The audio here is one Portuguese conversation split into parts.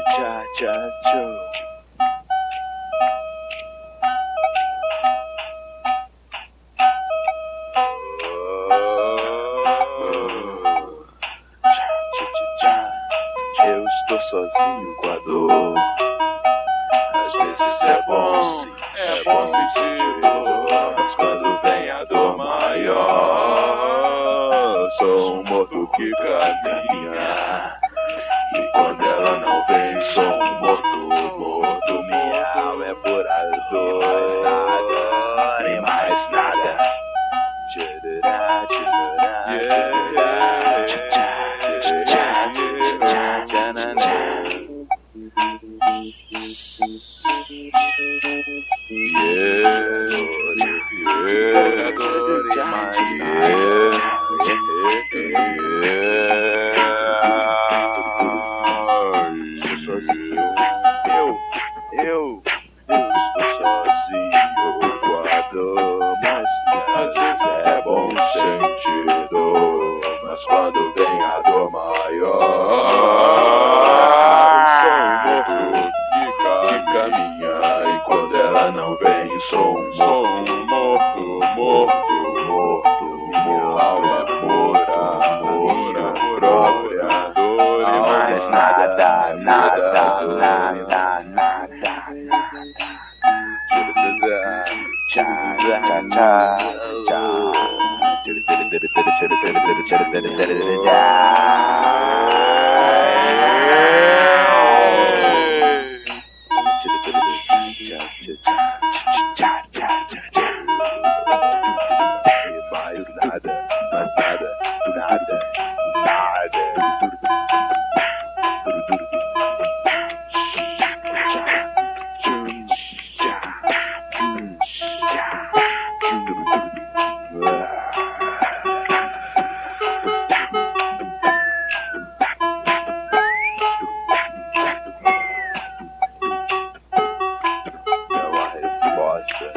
muchacho. Eu estou sozinho com a dor. Às vezes é bom, é bom sentir dor, mas quando vem a dor maior, sou um morto que caminha. E quando ela não vem, sou um morto, morto. Minha alma é pura dor, mais nada, nem mais nada. Tchururá, tchururá, tchururá, tchá, tchá, tchá, tchá, tchá, tchá, Estou eu, estou sozinho dor, mas às vezes é bom sentir dor, mas quando vem a dor maior, sou um morto que, ca- que caminha e quando ela não vem, sou um, mais nada, nada, nada, nada, Mais Há resposta.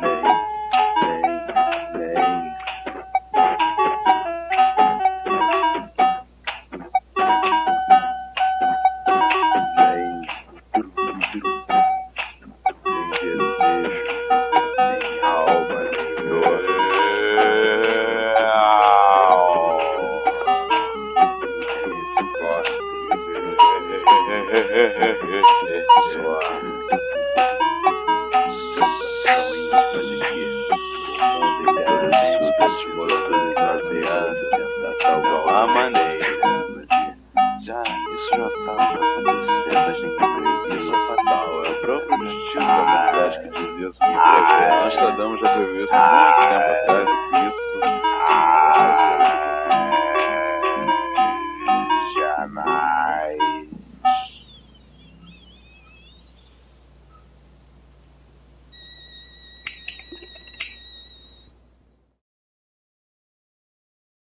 Nem, nem, nem. Nem, o mundo inteiro assusta se morando esvaziança, tentar salvar a maneira. Já, isso já estava acontecendo, a gente previu. Isso é fatal, é o próprio destino da humanidade que diz isso. E pra Nostradamus já previu isso há muito tempo atrás e que isso